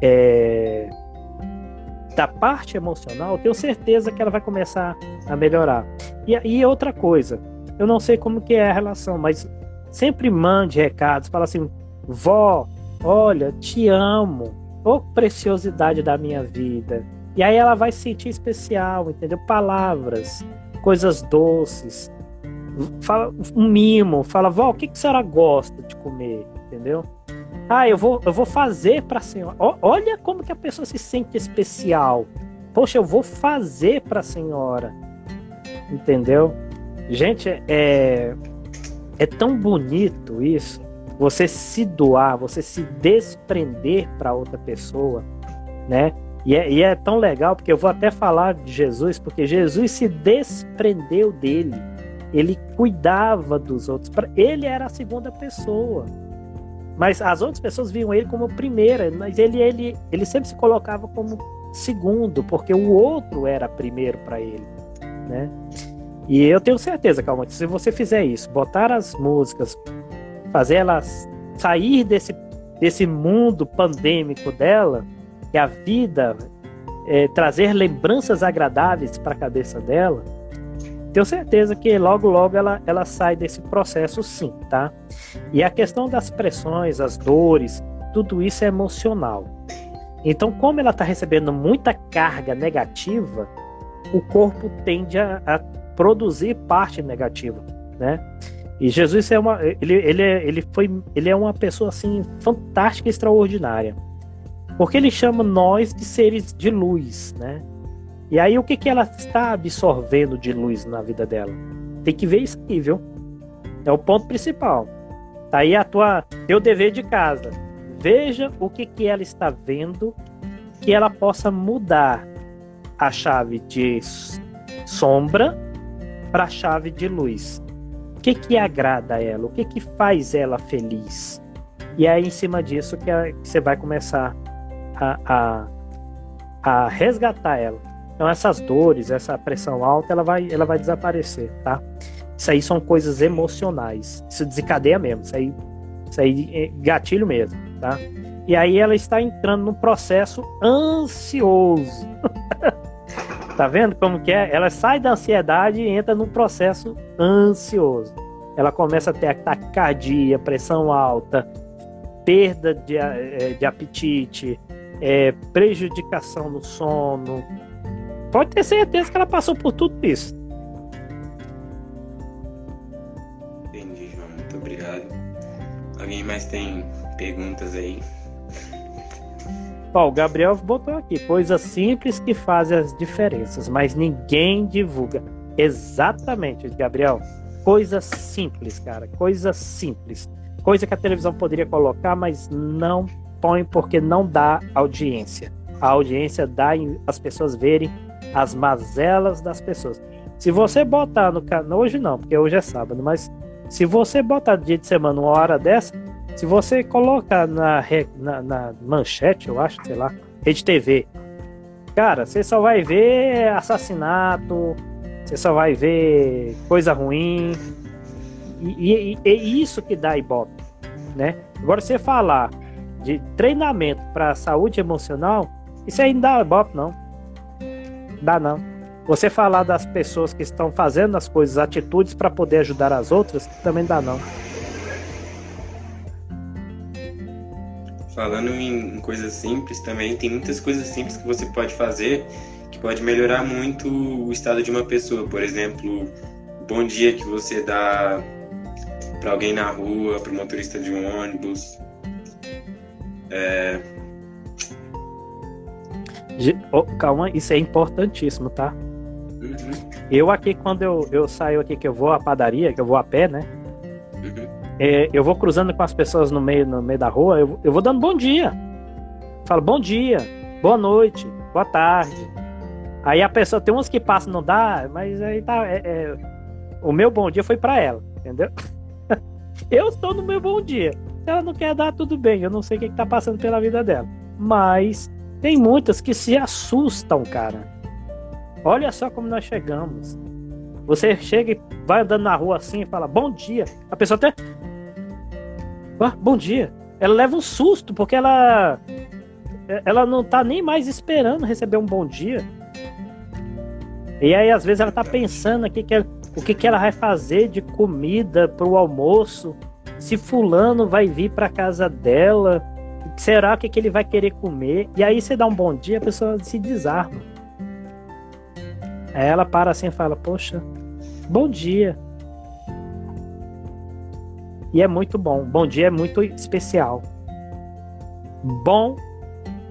é, da parte emocional, tenho certeza que ela vai começar a melhorar. E, e outra coisa, eu não sei como que é a relação, mas sempre mande recados, fala assim, Vó, olha, te amo. Ô preciosidade da minha vida. E aí ela vai se sentir especial, entendeu? Palavras, coisas doces. Fala um mimo, fala, vó, o que, que a senhora gosta de comer? Entendeu? Ah, eu vou, eu vou fazer para a senhora. olha como que a pessoa se sente especial. Poxa, eu vou fazer para a senhora. Entendeu? Gente, é, é tão bonito isso você se doar, você se desprender para outra pessoa, né? E é, e é, tão legal porque eu vou até falar de Jesus, porque Jesus se desprendeu dele, ele cuidava dos outros, ele era a segunda pessoa, mas as outras pessoas viam ele como primeira, mas ele, ele, ele sempre se colocava como segundo, porque o outro era primeiro para ele, né? E eu tenho certeza, Calma, se você fizer isso, botar as músicas, fazer ela sair desse, desse mundo pandêmico dela, que a vida é, trazer lembranças agradáveis para a cabeça dela, tenho certeza que logo logo ela, ela sai desse processo sim, tá? E a questão das pressões, as dores, tudo isso é emocional. Então, como ela está recebendo muita carga negativa, o corpo tende a, a produzir parte negativa, né? E Jesus é uma, ele, ele, é, ele, foi, ele é uma pessoa assim fantástica, extraordinária, porque ele chama nós de seres de luz, né? E aí, o que, que ela está absorvendo de luz na vida dela? Tem que ver isso aqui, viu? É o ponto principal. Tá aí a tua, teu dever de casa. Veja o que, que ela está vendo que ela possa mudar a chave de sombra para a chave de luz. Que que agrada ela? O que que faz ela feliz? E é em cima disso que, você vai começar a, a, a resgatar ela. Então essas dores, essa pressão alta, ela vai, ela vai desaparecer, tá? Isso aí são coisas emocionais. Isso desencadeia mesmo. Isso aí, isso aí é gatilho mesmo, tá? E aí ela está entrando num processo ansioso. tá vendo como que é? Ela sai da ansiedade e entra num processo ansioso. Ela começa a ter taquicardia, pressão alta, perda de, eh, de apetite, é, prejudicação no sono. Pode ter certeza que ela passou por tudo isso. Entendi, João. Muito obrigado. Alguém mais tem perguntas aí? Ó, o Gabriel botou aqui, coisas simples que fazem as diferenças, mas ninguém divulga. Exatamente, Gabriel. Coisas simples, cara. Coisas simples. Coisa que a televisão poderia colocar, mas não põe porque não dá audiência. A audiência dá as pessoas verem as mazelas das pessoas. Se você botar no canal, hoje não, porque hoje é sábado, mas se você botar dia de semana uma hora dessa, se você colocar na, na, na, manchete, eu acho, sei lá, Rede TV, cara, você só vai ver assassinato, você só vai ver coisa ruim. E, e isso que dá ibope, né? Agora, você falar de treinamento para saúde emocional, isso aí não dá ibope, não. Dá não. Você falar das pessoas que estão fazendo as coisas, atitudes para poder ajudar as outras, também dá não. Falando em, coisas simples também, tem muitas coisas simples que você pode fazer que pode melhorar muito o estado de uma pessoa. Por exemplo, o bom dia que você dá para alguém na rua, para o motorista de um ônibus. É... Oh, calma, isso é importantíssimo, tá? Uhum. Eu aqui, quando eu, eu saio aqui, que eu vou à padaria, que eu vou a pé, né? É, eu vou cruzando com as pessoas no meio, no meio da rua, eu, eu vou dando bom dia. Falo bom dia, boa noite, boa tarde. Aí a pessoa tem uns que passam não dá, mas aí tá. É, é, o meu bom dia foi para ela, entendeu? eu estou no meu bom dia. Se ela não quer dar, tudo bem. Eu não sei o que, que tá passando pela vida dela. Mas tem muitas que se assustam, cara. Olha só como nós chegamos. Você chega e vai andando na rua assim e fala bom dia. A pessoa até. Ah, bom dia. Ela leva um susto, porque ela. Ela não tá nem mais esperando receber um bom dia. E aí, às vezes, ela tá pensando aqui que o que, que ela vai fazer de comida pro almoço. Se fulano vai vir pra casa dela. Será que, que ele vai querer comer? E aí você dá um bom dia, a pessoa se desarma. Aí ela para assim e fala: Poxa, bom dia. E é muito bom. Bom dia é muito especial. Bom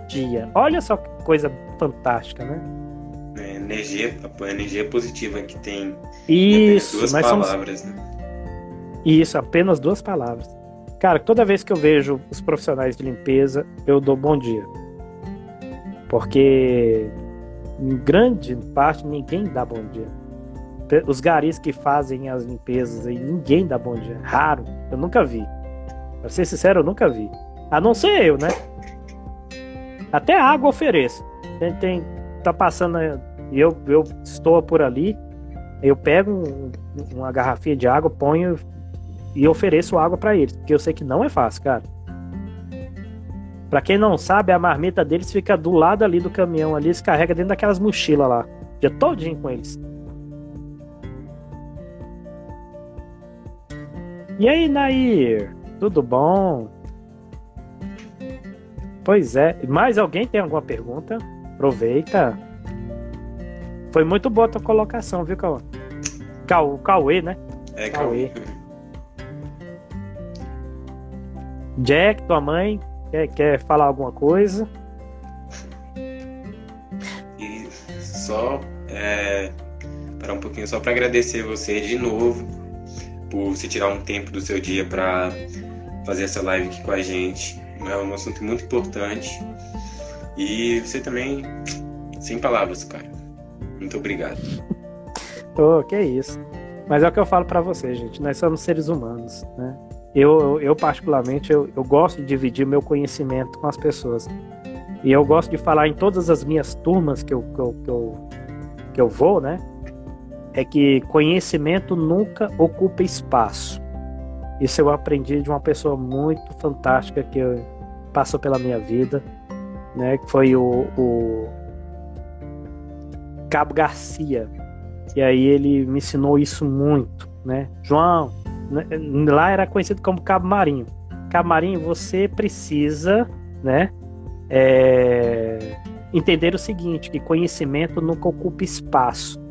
dia. Olha só que coisa fantástica, né? É, energia, a energia positiva que tem Isso, duas palavras, somos... né? Isso, apenas duas palavras. Cara, toda vez que eu vejo os profissionais de limpeza, eu dou bom dia. Porque em grande parte ninguém dá bom dia. Os garis que fazem as limpezas aí, ninguém dá bom dia. Raro. Eu nunca vi. Pra ser sincero, eu nunca vi. A não ser eu, né? Até água ofereço. Tem, tem tá passando eu, eu estou por ali, eu pego um, uma garrafinha de água, ponho e ofereço água para eles, porque eu sei que não é fácil, cara. Para quem não sabe, a marmita deles fica do lado ali do caminhão ali, se carrega dentro daquelas mochilas lá. Dia todinho com eles. E aí, Nair? Tudo bom? Pois é. Mais alguém tem alguma pergunta? Aproveita. Foi muito boa a tua colocação, viu, Cauê? Cau, Cauê, né? É, Cauê. Jack, tua mãe, quer, quer falar alguma coisa? E só é, parar um pouquinho só para agradecer você de novo por você tirar um tempo do seu dia para fazer essa live aqui com a gente. É um assunto muito importante. E você também, sem palavras, cara. Muito obrigado. Oh, que isso. Mas é o que eu falo para você, gente. Nós somos seres humanos, né? Eu, eu particularmente, eu, eu gosto de dividir meu conhecimento com as pessoas. E eu gosto de falar em todas as minhas turmas que eu, que eu, que eu, que eu vou, né? É que conhecimento nunca ocupa espaço. Isso eu aprendi de uma pessoa muito fantástica que passou pela minha vida, né? Que foi o, o Cabo Garcia. E aí ele me ensinou isso muito, né? João, né, lá era conhecido como Cabo Marinho. Cabo Marinho, você precisa, né? É, entender o seguinte, que conhecimento nunca ocupa espaço.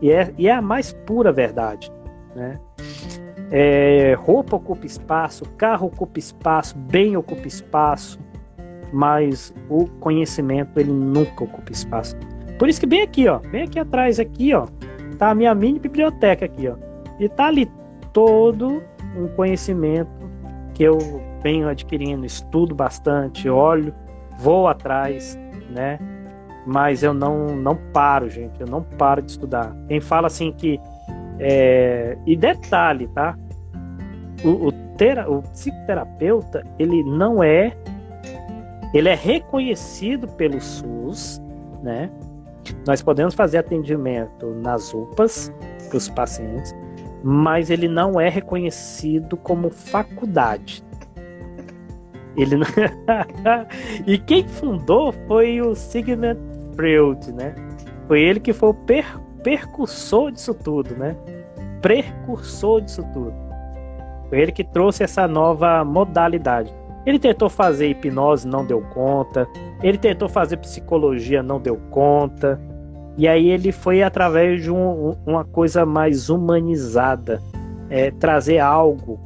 E é, e é a mais pura verdade, né? É, roupa ocupa espaço, carro ocupa espaço, bem ocupa espaço, mas o conhecimento ele nunca ocupa espaço. Por isso que bem aqui, ó, bem aqui atrás aqui, ó, tá a minha mini biblioteca aqui, ó. E tá ali todo um conhecimento que eu venho adquirindo, estudo bastante, olho, vou atrás, né? Mas eu não não paro, gente, eu não paro de estudar. Quem fala assim que é, e detalhe, tá? O, o, tera, o psicoterapeuta, ele não é. Ele é reconhecido pelo SUS, né? Nós podemos fazer atendimento nas UPAs para os pacientes, mas ele não é reconhecido como faculdade. Ele não... e quem fundou foi o Sigmund Freud, né? Foi ele que foi o per percursor disso tudo, né? Precursor disso tudo. Foi ele que trouxe essa nova modalidade. Ele tentou fazer hipnose, não deu conta. Ele tentou fazer psicologia, não deu conta. E aí ele foi através de um, uma coisa mais humanizada, é, trazer algo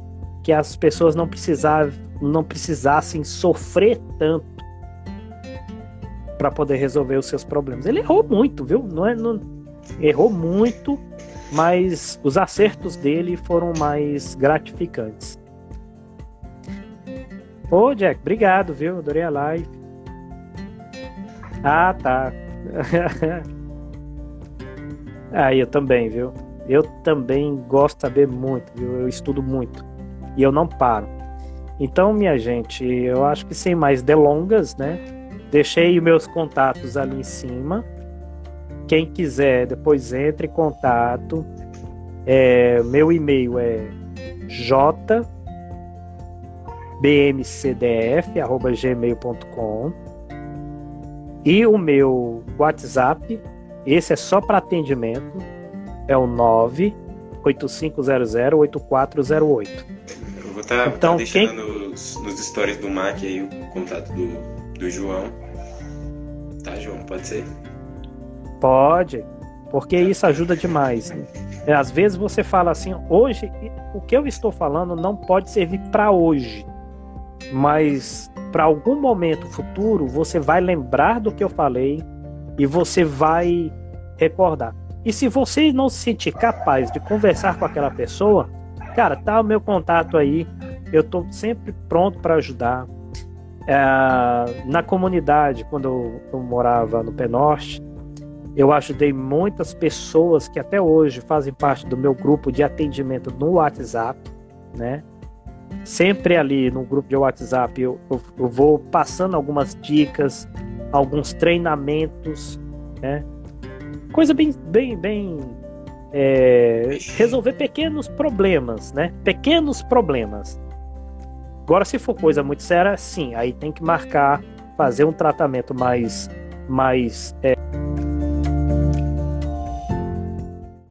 que as pessoas não, precisar, não precisassem sofrer tanto para poder resolver os seus problemas. Ele errou muito, viu? Não é, não, errou muito, mas os acertos dele foram mais gratificantes. Ô, Jack, obrigado, viu? Adorei a live. Ah, tá. ah, eu também, viu? Eu também gosto de saber muito, viu? Eu estudo muito. E eu não paro. Então, minha gente, eu acho que sem mais delongas, né? Deixei meus contatos ali em cima. Quem quiser, depois entre em contato. É, meu e-mail é jbmcdf@gmail.com e o meu WhatsApp, esse é só para atendimento, é o 985008408. Eu vou estar tá, então, tá deixando quem... nos, nos stories do Mac aí o contato do, do João. Tá, João? Pode ser? Pode, porque isso ajuda demais. É, às vezes você fala assim, hoje, o que eu estou falando não pode servir para hoje, mas para algum momento futuro você vai lembrar do que eu falei e você vai recordar. E se você não se sentir capaz de conversar com aquela pessoa, cara, tá o meu contato aí. Eu estou sempre pronto para ajudar. É, na comunidade, quando eu, eu morava no Penorte, eu ajudei muitas pessoas que até hoje fazem parte do meu grupo de atendimento no WhatsApp, né? Sempre ali no grupo de WhatsApp eu, eu, eu vou passando algumas dicas, alguns treinamentos, né? Coisa bem, bem, bem é, resolver pequenos problemas, né? Pequenos problemas. Agora, se for coisa muito séria, sim, aí tem que marcar, fazer um tratamento mais, mais é,